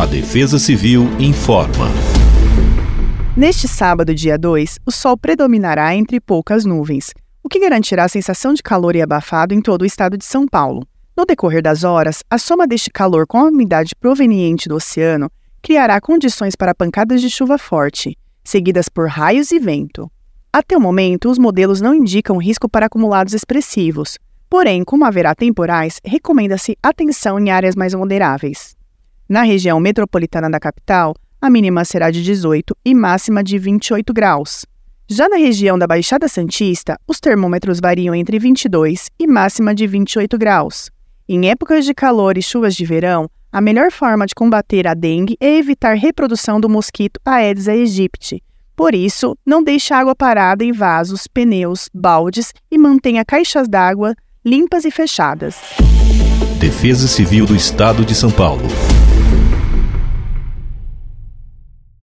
A Defesa Civil informa. Neste sábado, dia 2, o sol predominará entre poucas nuvens, o que garantirá a sensação de calor e abafado em todo o estado de São Paulo. No decorrer das horas, a soma deste calor com a umidade proveniente do oceano criará condições para pancadas de chuva forte, seguidas por raios e vento. Até o momento, os modelos não indicam risco para acumulados expressivos, porém, como haverá temporais, recomenda-se atenção em áreas mais moderáveis. Na região metropolitana da capital, a mínima será de 18 e máxima de 28 graus. Já na região da Baixada Santista, os termômetros variam entre 22 e máxima de 28 graus. Em épocas de calor e chuvas de verão, a melhor forma de combater a dengue é evitar reprodução do mosquito Aedes aegypti. Por isso, não deixe água parada em vasos, pneus, baldes e mantenha caixas d'água limpas e fechadas. Defesa Civil do Estado de São Paulo.